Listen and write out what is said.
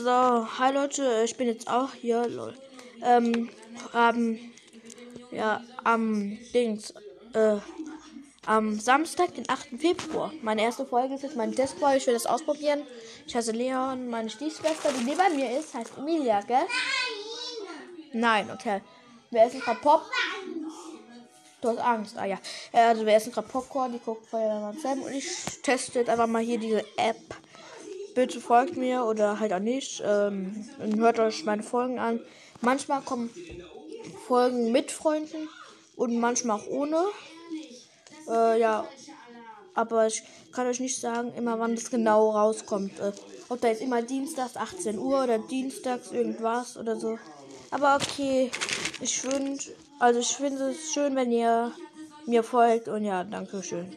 So, hi Leute, ich bin jetzt auch hier, lol. Ähm, haben, ja, am Dings, äh, am Samstag, den 8. Februar. Meine erste Folge ist jetzt mein Testboy. Ich will das ausprobieren. Ich heiße Leon. Meine Stiefschwester, die neben mir ist, heißt Emilia, gell? Nein, okay. Wer ist gerade Pop? Du hast Angst. Ah ja. Äh, Also wer essen gerade Popcorn, die guckt Feuerwehrmann Sam und ich teste jetzt einfach mal hier diese App. Bitte folgt mir oder halt auch nicht. Ähm, hört euch meine Folgen an. Manchmal kommen Folgen mit Freunden und manchmal auch ohne. Äh, ja. Aber ich kann euch nicht sagen, immer wann das genau rauskommt. Äh, ob da jetzt immer Dienstags 18 Uhr oder Dienstags irgendwas oder so. Aber okay, ich finde, also ich finde es schön, wenn ihr mir folgt und ja, danke schön.